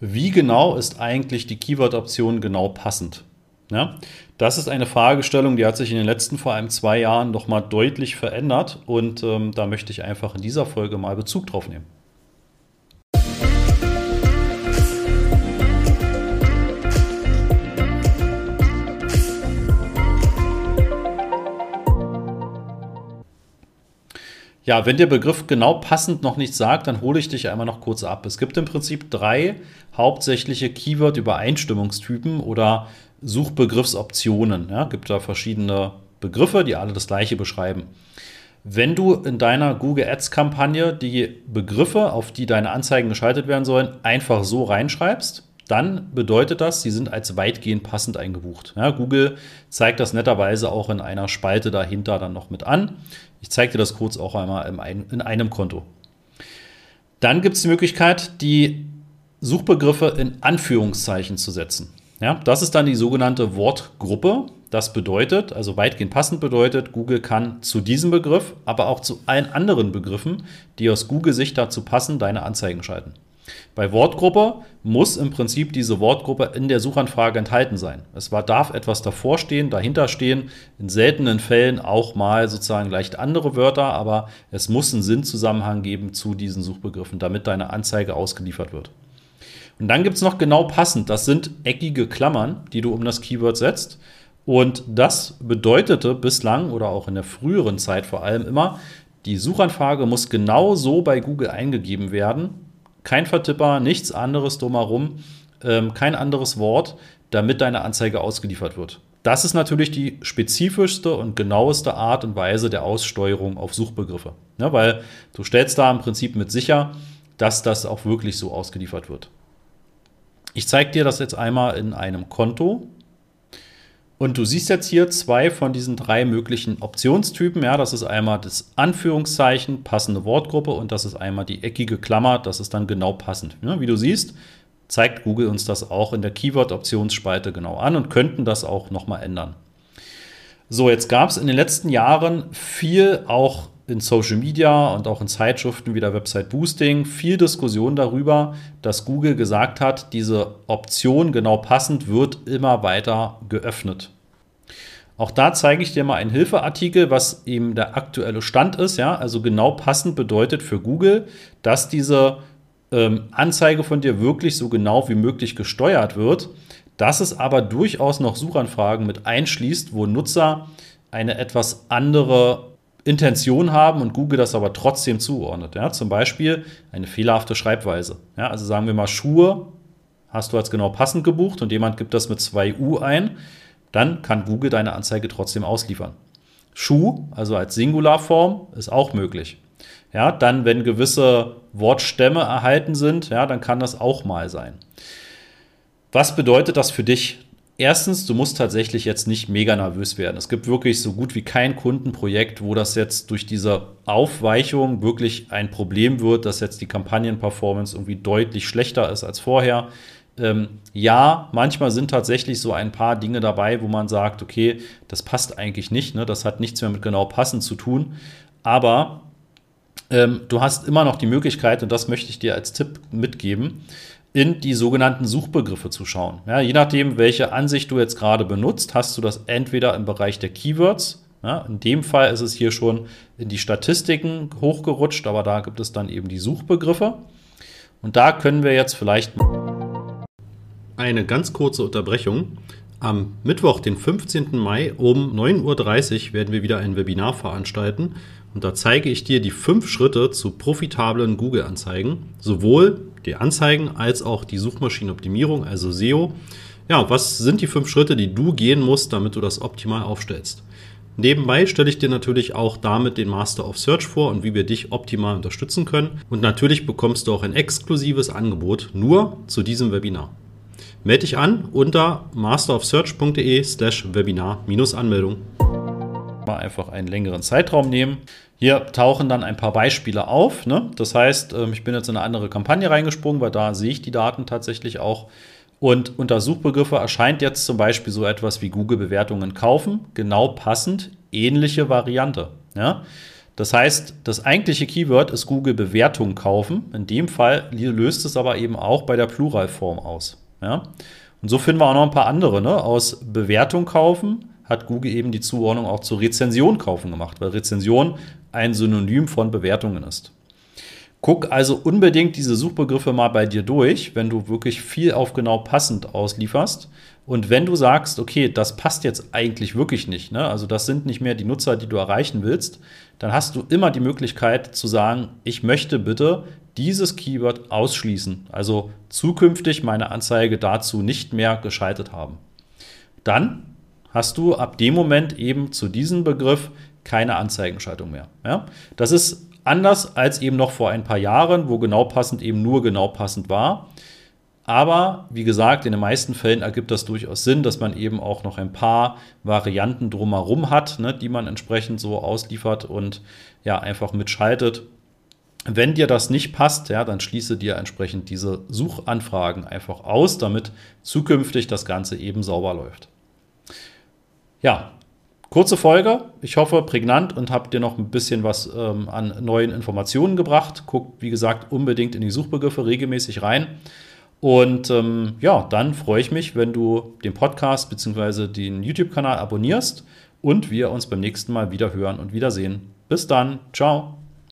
Wie genau ist eigentlich die Keyword-Option genau passend? Ja, das ist eine Fragestellung, die hat sich in den letzten vor allem zwei Jahren noch mal deutlich verändert und ähm, da möchte ich einfach in dieser Folge mal Bezug drauf nehmen. Ja, wenn der Begriff genau passend noch nichts sagt, dann hole ich dich einmal noch kurz ab. Es gibt im Prinzip drei hauptsächliche Keyword-Übereinstimmungstypen oder Suchbegriffsoptionen. Ja, gibt da verschiedene Begriffe, die alle das gleiche beschreiben. Wenn du in deiner Google Ads-Kampagne die Begriffe, auf die deine Anzeigen geschaltet werden sollen, einfach so reinschreibst, dann bedeutet das, sie sind als weitgehend passend eingebucht. Ja, Google zeigt das netterweise auch in einer Spalte dahinter dann noch mit an. Ich zeige dir das kurz auch einmal in einem Konto. Dann gibt es die Möglichkeit, die Suchbegriffe in Anführungszeichen zu setzen. Ja, das ist dann die sogenannte Wortgruppe. Das bedeutet, also weitgehend passend bedeutet, Google kann zu diesem Begriff, aber auch zu allen anderen Begriffen, die aus Google-Sicht dazu passen, deine Anzeigen schalten. Bei Wortgruppe muss im Prinzip diese Wortgruppe in der Suchanfrage enthalten sein. Es darf etwas davor stehen, dahinter stehen, in seltenen Fällen auch mal sozusagen leicht andere Wörter, aber es muss einen Sinnzusammenhang geben zu diesen Suchbegriffen, damit deine Anzeige ausgeliefert wird. Und dann gibt es noch genau passend, das sind eckige Klammern, die du um das Keyword setzt. Und das bedeutete bislang oder auch in der früheren Zeit vor allem immer, die Suchanfrage muss genau so bei Google eingegeben werden, kein Vertipper, nichts anderes drumherum, ähm, kein anderes Wort, damit deine Anzeige ausgeliefert wird. Das ist natürlich die spezifischste und genaueste Art und Weise der Aussteuerung auf Suchbegriffe. Ja, weil du stellst da im Prinzip mit sicher, dass das auch wirklich so ausgeliefert wird. Ich zeige dir das jetzt einmal in einem Konto. Und du siehst jetzt hier zwei von diesen drei möglichen Optionstypen. Ja, das ist einmal das Anführungszeichen, passende Wortgruppe und das ist einmal die eckige Klammer, das ist dann genau passend. Ja, wie du siehst, zeigt Google uns das auch in der Keyword-Optionsspalte genau an und könnten das auch nochmal ändern. So, jetzt gab es in den letzten Jahren viel auch in Social Media und auch in Zeitschriften wie der Website Boosting viel Diskussion darüber, dass Google gesagt hat, diese Option genau passend wird immer weiter geöffnet. Auch da zeige ich dir mal einen Hilfeartikel, was eben der aktuelle Stand ist. Ja? Also genau passend bedeutet für Google, dass diese ähm, Anzeige von dir wirklich so genau wie möglich gesteuert wird, dass es aber durchaus noch Suchanfragen mit einschließt, wo Nutzer eine etwas andere Intention haben und Google das aber trotzdem zuordnet. Ja? Zum Beispiel eine fehlerhafte Schreibweise. Ja? Also sagen wir mal Schuhe hast du als genau passend gebucht und jemand gibt das mit 2U ein, dann kann Google deine Anzeige trotzdem ausliefern. Schuh, also als Singularform, ist auch möglich. Ja, dann, wenn gewisse Wortstämme erhalten sind, ja, dann kann das auch mal sein. Was bedeutet das für dich? Erstens, du musst tatsächlich jetzt nicht mega nervös werden. Es gibt wirklich so gut wie kein Kundenprojekt, wo das jetzt durch diese Aufweichung wirklich ein Problem wird, dass jetzt die Kampagnenperformance irgendwie deutlich schlechter ist als vorher. Ähm, ja, manchmal sind tatsächlich so ein paar Dinge dabei, wo man sagt, okay, das passt eigentlich nicht, ne? das hat nichts mehr mit genau passend zu tun. Aber ähm, du hast immer noch die Möglichkeit, und das möchte ich dir als Tipp mitgeben, in die sogenannten Suchbegriffe zu schauen. Ja, je nachdem, welche Ansicht du jetzt gerade benutzt, hast du das entweder im Bereich der Keywords. Ja, in dem Fall ist es hier schon in die Statistiken hochgerutscht, aber da gibt es dann eben die Suchbegriffe. Und da können wir jetzt vielleicht eine ganz kurze Unterbrechung. Am Mittwoch, den 15. Mai um 9.30 Uhr werden wir wieder ein Webinar veranstalten und da zeige ich dir die fünf Schritte zu profitablen Google-Anzeigen, sowohl die Anzeigen als auch die Suchmaschinenoptimierung, also SEO. Ja, was sind die fünf Schritte, die du gehen musst, damit du das optimal aufstellst? Nebenbei stelle ich dir natürlich auch damit den Master of Search vor und wie wir dich optimal unterstützen können. Und natürlich bekommst du auch ein exklusives Angebot nur zu diesem Webinar. Melde dich an unter masterofsearch.de slash Webinar-Anmeldung. Mal einfach einen längeren Zeitraum nehmen. Hier tauchen dann ein paar Beispiele auf. Ne? Das heißt, ähm, ich bin jetzt in eine andere Kampagne reingesprungen, weil da sehe ich die Daten tatsächlich auch. Und unter Suchbegriffe erscheint jetzt zum Beispiel so etwas wie Google-Bewertungen kaufen, genau passend, ähnliche Variante. Ja? Das heißt, das eigentliche Keyword ist Google Bewertung kaufen. In dem Fall löst es aber eben auch bei der Pluralform aus. Ja? Und so finden wir auch noch ein paar andere. Ne? Aus Bewertung kaufen hat Google eben die Zuordnung auch zur Rezension kaufen gemacht, weil Rezension ein Synonym von Bewertungen ist. Guck also unbedingt diese Suchbegriffe mal bei dir durch, wenn du wirklich viel auf genau passend auslieferst. Und wenn du sagst, okay, das passt jetzt eigentlich wirklich nicht, ne? also das sind nicht mehr die Nutzer, die du erreichen willst, dann hast du immer die Möglichkeit zu sagen, ich möchte bitte dieses Keyword ausschließen, also zukünftig meine Anzeige dazu nicht mehr geschaltet haben. Dann hast du ab dem Moment eben zu diesem Begriff keine Anzeigenschaltung mehr. Ja? Das ist anders als eben noch vor ein paar Jahren, wo genau passend eben nur genau passend war. Aber wie gesagt, in den meisten Fällen ergibt das durchaus Sinn, dass man eben auch noch ein paar Varianten drumherum hat, ne, die man entsprechend so ausliefert und ja einfach mitschaltet. Wenn dir das nicht passt, ja, dann schließe dir entsprechend diese Suchanfragen einfach aus, damit zukünftig das Ganze eben sauber läuft. Ja, kurze Folge. Ich hoffe prägnant und habe dir noch ein bisschen was ähm, an neuen Informationen gebracht. Guck, wie gesagt, unbedingt in die Suchbegriffe regelmäßig rein. Und ähm, ja, dann freue ich mich, wenn du den Podcast bzw. den YouTube-Kanal abonnierst und wir uns beim nächsten Mal wieder hören und wiedersehen. Bis dann. Ciao.